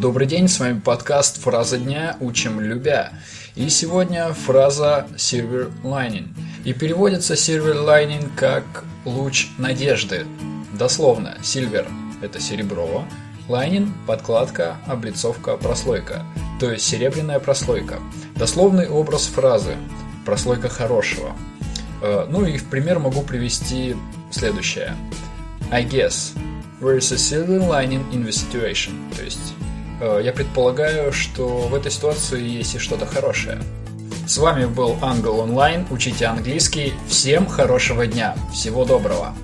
Добрый день, с вами подкаст «Фраза дня. Учим любя». И сегодня фраза «silver lining». И переводится «silver lining» как «луч надежды». Дословно, «silver» – это серебро, «lining» – подкладка, облицовка, прослойка, то есть серебряная прослойка. Дословный образ фразы «прослойка хорошего». Э, ну и в пример могу привести следующее. I guess there is a silver lining in the situation. То есть я предполагаю, что в этой ситуации есть и что-то хорошее. С вами был Ангел Онлайн. Учите английский. Всем хорошего дня. Всего доброго.